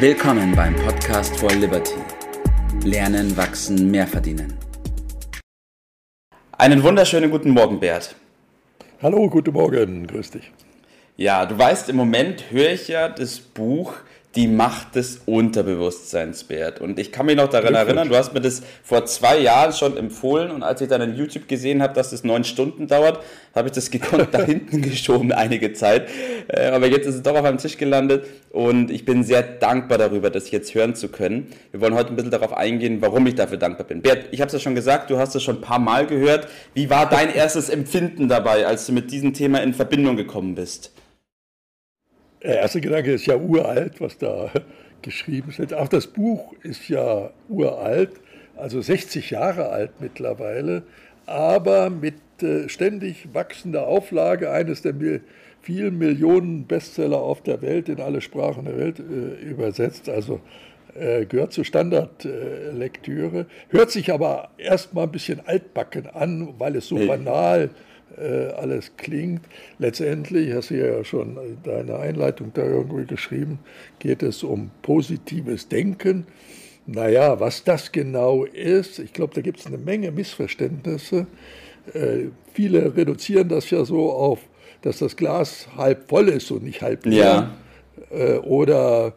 Willkommen beim Podcast for Liberty. Lernen, wachsen, mehr verdienen. Einen wunderschönen guten Morgen, Bert. Hallo, guten Morgen, grüß dich. Ja, du weißt, im Moment höre ich ja das Buch die Macht des Unterbewusstseins, Bert. Und ich kann mich noch daran erinnern, du hast mir das vor zwei Jahren schon empfohlen und als ich dann in YouTube gesehen habe, dass das neun Stunden dauert, habe ich das gekonnt da hinten geschoben einige Zeit. Äh, aber jetzt ist es doch auf meinem Tisch gelandet und ich bin sehr dankbar darüber, das jetzt hören zu können. Wir wollen heute ein bisschen darauf eingehen, warum ich dafür dankbar bin. Bert, ich habe es ja schon gesagt, du hast es schon ein paar Mal gehört. Wie war dein erstes Empfinden dabei, als du mit diesem Thema in Verbindung gekommen bist? Der erste Gedanke ist ja uralt, was da geschrieben steht. Auch das Buch ist ja uralt, also 60 Jahre alt mittlerweile, aber mit äh, ständig wachsender Auflage, eines der vielen Millionen Bestseller auf der Welt, in alle Sprachen der Welt äh, übersetzt. Also äh, gehört zur Standardlektüre, hört sich aber erstmal ein bisschen altbacken an, weil es so banal ist alles klingt. Letztendlich, hast du ja schon deine Einleitung da irgendwie geschrieben, geht es um positives Denken. Naja, was das genau ist, ich glaube, da gibt es eine Menge Missverständnisse. Äh, viele reduzieren das ja so auf, dass das Glas halb voll ist und nicht halb leer. Ja. Äh, oder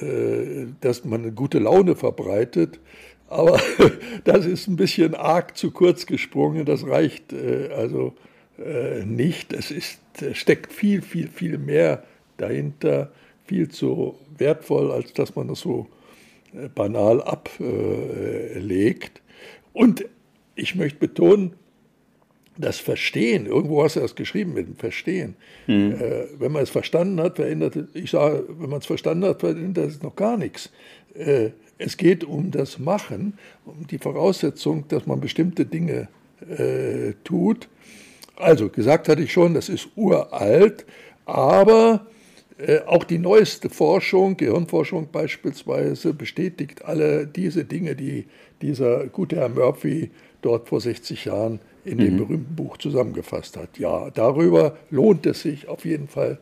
äh, dass man eine gute Laune verbreitet. Aber das ist ein bisschen arg zu kurz gesprungen. Das reicht äh, also äh, nicht. Es ist, steckt viel, viel, viel mehr dahinter. Viel zu wertvoll, als dass man das so äh, banal ablegt. Und ich möchte betonen, das Verstehen, irgendwo hast du das geschrieben mit dem Verstehen. Mhm. Äh, wenn man es verstanden hat, verändert es, ich sage, wenn man es verstanden hat, verändert es noch gar nichts. Äh, es geht um das Machen, um die Voraussetzung, dass man bestimmte Dinge äh, tut. Also, gesagt hatte ich schon, das ist uralt, aber äh, auch die neueste Forschung, Gehirnforschung beispielsweise, bestätigt alle diese Dinge, die dieser gute Herr Murphy dort vor 60 Jahren in mhm. dem berühmten Buch zusammengefasst hat. Ja, darüber lohnt es sich auf jeden Fall,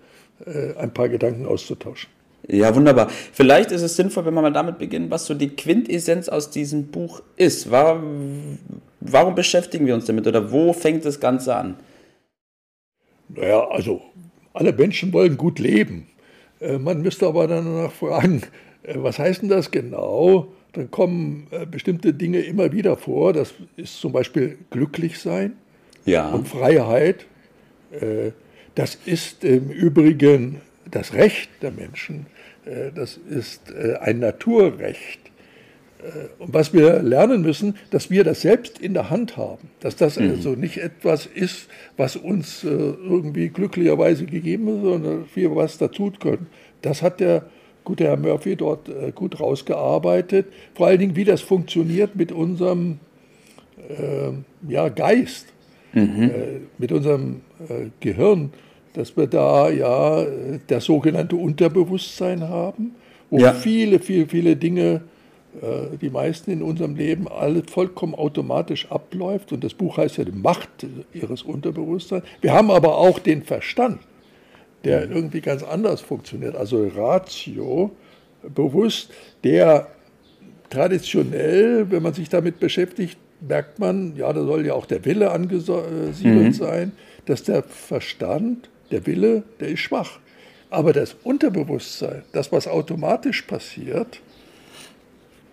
äh, ein paar Gedanken auszutauschen. Ja, wunderbar. Vielleicht ist es sinnvoll, wenn wir mal damit beginnen, was so die Quintessenz aus diesem Buch ist. Warum, warum beschäftigen wir uns damit oder wo fängt das Ganze an? Naja, also alle Menschen wollen gut leben. Äh, man müsste aber danach fragen, äh, was heißt denn das genau? Dann kommen äh, bestimmte Dinge immer wieder vor. Das ist zum Beispiel glücklich sein ja. und Freiheit. Das ist im Übrigen das Recht der Menschen, äh, das ist äh, ein Naturrecht. Äh, und was wir lernen müssen, dass wir das selbst in der Hand haben, dass das mhm. also nicht etwas ist, was uns irgendwie glücklicherweise gegeben ist, sondern wir was dazu können. Das hat der gute Herr Murphy dort gut rausgearbeitet. Vor allen Dingen, wie das funktioniert mit unserem äh, ja, Geist, mhm. äh, mit unserem äh, Gehirn dass wir da ja das sogenannte Unterbewusstsein haben, wo ja. viele, viele, viele Dinge, äh, die meisten in unserem Leben, alles vollkommen automatisch abläuft. Und das Buch heißt ja die Macht ihres Unterbewusstseins. Wir haben aber auch den Verstand, der irgendwie ganz anders funktioniert. Also Ratio, bewusst, der traditionell, wenn man sich damit beschäftigt, merkt man, ja, da soll ja auch der Wille angesiedelt mhm. sein, dass der Verstand der Wille, der ist schwach. Aber das Unterbewusstsein, das, was automatisch passiert,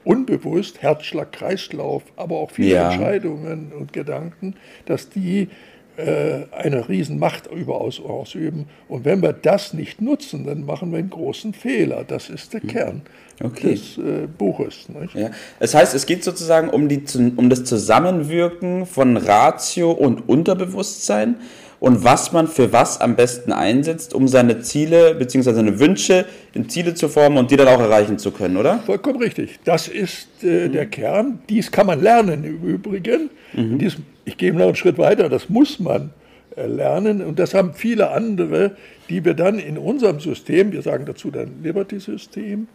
unbewusst, Herzschlag, Kreislauf, aber auch viele ja. Entscheidungen und Gedanken, dass die äh, eine Riesenmacht über uns ausüben. Und wenn wir das nicht nutzen, dann machen wir einen großen Fehler. Das ist der hm. Kern okay. des äh, Buches. Ja. Das heißt, es geht sozusagen um, die, um das Zusammenwirken von Ratio und Unterbewusstsein und was man für was am besten einsetzt, um seine Ziele bzw. seine Wünsche in Ziele zu formen und die dann auch erreichen zu können, oder? Vollkommen richtig. Das ist äh, mhm. der Kern. Dies kann man lernen im Übrigen. Mhm. Dies, ich gehe noch einen Schritt weiter, das muss man äh, lernen und das haben viele andere, die wir dann in unserem System, wir sagen dazu dann Liberty-System,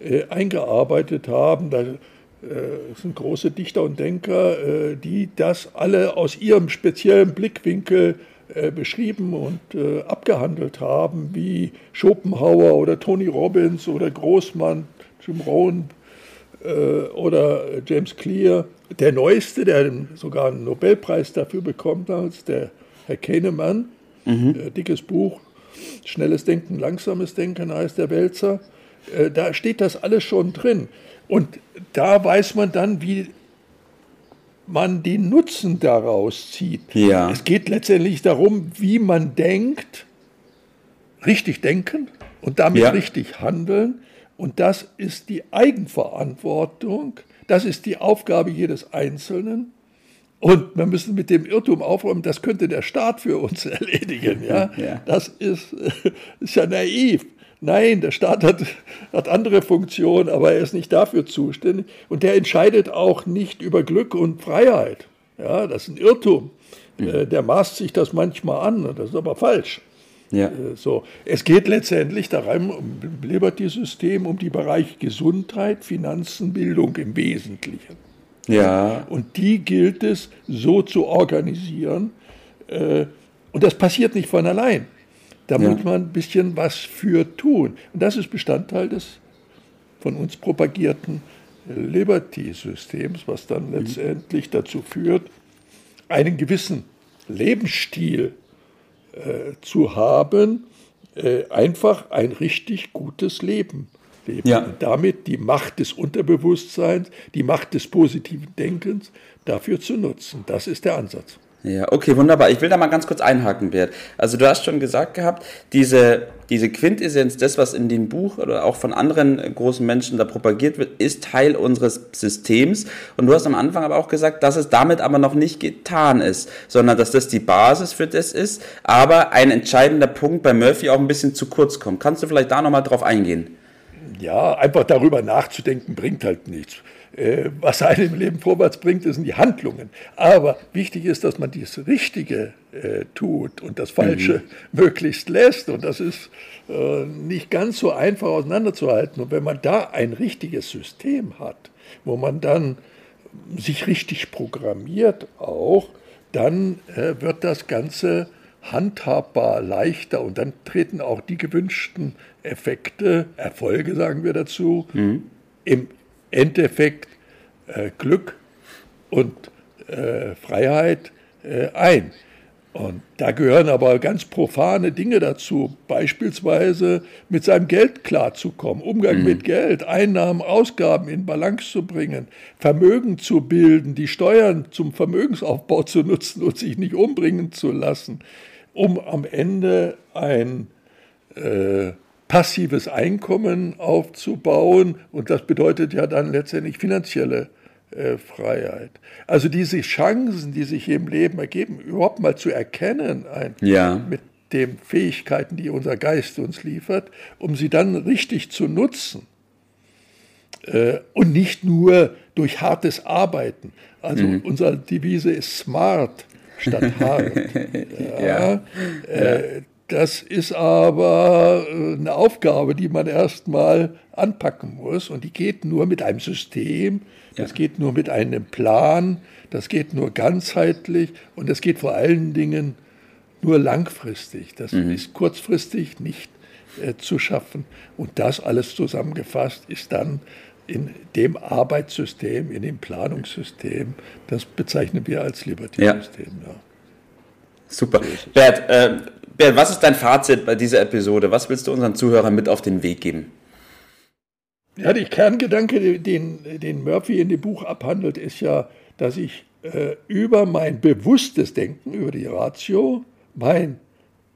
äh, eingearbeitet haben. Da, das äh, sind große Dichter und Denker, äh, die das alle aus ihrem speziellen Blickwinkel beschrieben und äh, abgehandelt haben, wie Schopenhauer oder Tony Robbins oder Großmann, Jim Rohn äh, oder James Clear. Der neueste, der sogar einen Nobelpreis dafür bekommt, als der Herr Kahnemann, mhm. Äh, dickes Buch, Schnelles Denken, langsames Denken heißt der Wälzer. Äh, da steht das alles schon drin. Und da weiß man dann, wie man den Nutzen daraus zieht. Ja. Es geht letztendlich darum, wie man denkt, richtig denken und damit ja. richtig handeln. Und das ist die Eigenverantwortung, das ist die Aufgabe jedes Einzelnen. Und wir müssen mit dem Irrtum aufräumen, das könnte der Staat für uns erledigen. Ja? ja. Das ist, ist ja naiv. Nein, der Staat hat, hat andere Funktionen, aber er ist nicht dafür zuständig. Und der entscheidet auch nicht über Glück und Freiheit. Ja, das ist ein Irrtum. Mhm. Der maßt sich das manchmal an, das ist aber falsch. Ja. Äh, so. Es geht letztendlich darum, um Liberty-System, um die Bereiche Gesundheit, Finanzen, Bildung im Wesentlichen. Ja. Und die gilt es so zu organisieren. Äh, und das passiert nicht von allein. Da ja. muss man ein bisschen was für tun. Und das ist Bestandteil des von uns propagierten Liberty-Systems, was dann mhm. letztendlich dazu führt, einen gewissen Lebensstil äh, zu haben, äh, einfach ein richtig gutes Leben leben. Ja. Und damit die Macht des Unterbewusstseins, die Macht des positiven Denkens dafür zu nutzen. Das ist der Ansatz. Ja, okay, wunderbar. Ich will da mal ganz kurz einhaken, Bert. Also du hast schon gesagt gehabt, diese, diese Quintessenz, das, was in dem Buch oder auch von anderen großen Menschen da propagiert wird, ist Teil unseres Systems. Und du hast am Anfang aber auch gesagt, dass es damit aber noch nicht getan ist, sondern dass das die Basis für das ist, aber ein entscheidender Punkt bei Murphy auch ein bisschen zu kurz kommt. Kannst du vielleicht da nochmal drauf eingehen? Ja, einfach darüber nachzudenken bringt halt nichts. Äh, was einem im Leben vorwärts bringt, sind die Handlungen. Aber wichtig ist, dass man das Richtige äh, tut und das Falsche mhm. möglichst lässt. Und das ist äh, nicht ganz so einfach auseinanderzuhalten. Und wenn man da ein richtiges System hat, wo man dann sich richtig programmiert auch, dann äh, wird das Ganze handhabbar leichter und dann treten auch die gewünschten Effekte, Erfolge sagen wir dazu, mhm. im Endeffekt äh, Glück und äh, Freiheit äh, ein. Und da gehören aber ganz profane Dinge dazu, beispielsweise mit seinem Geld klarzukommen, Umgang mhm. mit Geld, Einnahmen, Ausgaben in Balance zu bringen, Vermögen zu bilden, die Steuern zum Vermögensaufbau zu nutzen und sich nicht umbringen zu lassen, um am Ende ein äh, passives Einkommen aufzubauen. Und das bedeutet ja dann letztendlich finanzielle äh, Freiheit. Also diese Chancen, die sich im Leben ergeben, überhaupt mal zu erkennen, ein, ja. mit den Fähigkeiten, die unser Geist uns liefert, um sie dann richtig zu nutzen. Äh, und nicht nur durch hartes Arbeiten. Also mhm. unsere Devise ist smart statt hart. ja. ja. Äh, das ist aber äh, eine Aufgabe, die man erstmal anpacken muss. Und die geht nur mit einem System, das ja. geht nur mit einem Plan, das geht nur ganzheitlich und das geht vor allen Dingen nur langfristig. Das mhm. ist kurzfristig nicht äh, zu schaffen. Und das alles zusammengefasst ist dann in dem Arbeitssystem, in dem Planungssystem, das bezeichnen wir als Liberty-System. Ja. Ja. Super. Bert, äh, Bernd, was ist dein Fazit bei dieser Episode? Was willst du unseren Zuhörern mit auf den Weg geben? Ja, der Kerngedanke, den, den Murphy in dem Buch abhandelt, ist ja, dass ich äh, über mein bewusstes Denken, über die Ratio, mein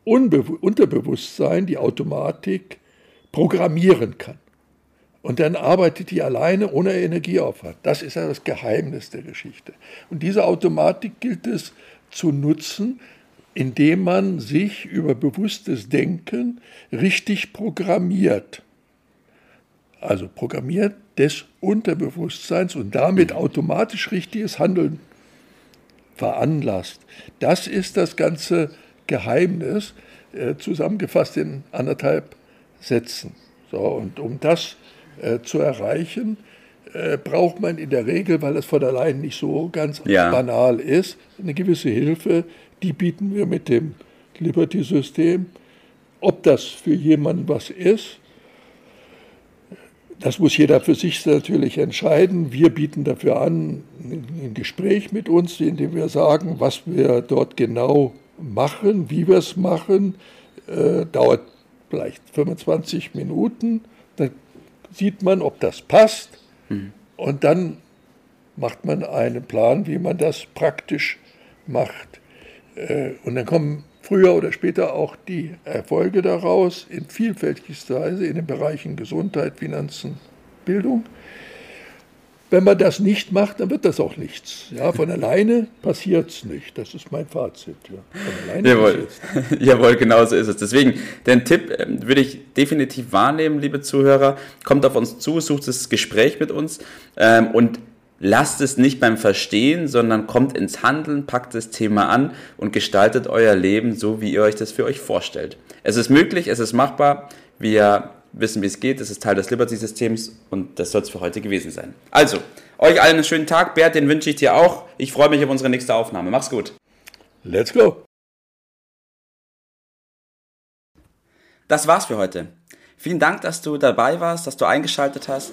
Unbe Unterbewusstsein, die Automatik programmieren kann. Und dann arbeitet die alleine ohne Energieaufwand. Das ist ja das Geheimnis der Geschichte. Und diese Automatik gilt es zu nutzen, indem man sich über bewusstes Denken richtig programmiert. Also programmiert des Unterbewusstseins und damit mhm. automatisch richtiges Handeln veranlasst. Das ist das ganze Geheimnis, äh, zusammengefasst in anderthalb Sätzen. So, und um das äh, zu erreichen, äh, braucht man in der Regel, weil es von allein nicht so ganz ja. banal ist, eine gewisse Hilfe. Die bieten wir mit dem Liberty-System. Ob das für jemanden was ist, das muss jeder für sich natürlich entscheiden. Wir bieten dafür an, ein Gespräch mit uns, in dem wir sagen, was wir dort genau machen, wie wir es machen. Äh, dauert vielleicht 25 Minuten. Dann sieht man, ob das passt. Mhm. Und dann macht man einen Plan, wie man das praktisch macht. Äh, und dann kommen früher oder später auch die Erfolge daraus in vielfältigster Weise in den Bereichen Gesundheit, Finanzen, Bildung. Wenn man das nicht macht, dann wird das auch nichts. Ja, von alleine passiert es nicht. Das ist mein Fazit. Ja. Von alleine Jawohl. Jawohl, genau so ist es. Deswegen, den Tipp ähm, würde ich definitiv wahrnehmen, liebe Zuhörer. Kommt auf uns zu, sucht das Gespräch mit uns ähm, und lasst es nicht beim Verstehen, sondern kommt ins Handeln, packt das Thema an und gestaltet euer Leben so, wie ihr euch das für euch vorstellt. Es ist möglich, es ist machbar. Wir wissen, wie es geht. Das ist Teil des Liberty-Systems und das soll es für heute gewesen sein. Also, euch allen einen schönen Tag. Bert, den wünsche ich dir auch. Ich freue mich auf unsere nächste Aufnahme. Mach's gut. Let's go. Das war's für heute. Vielen Dank, dass du dabei warst, dass du eingeschaltet hast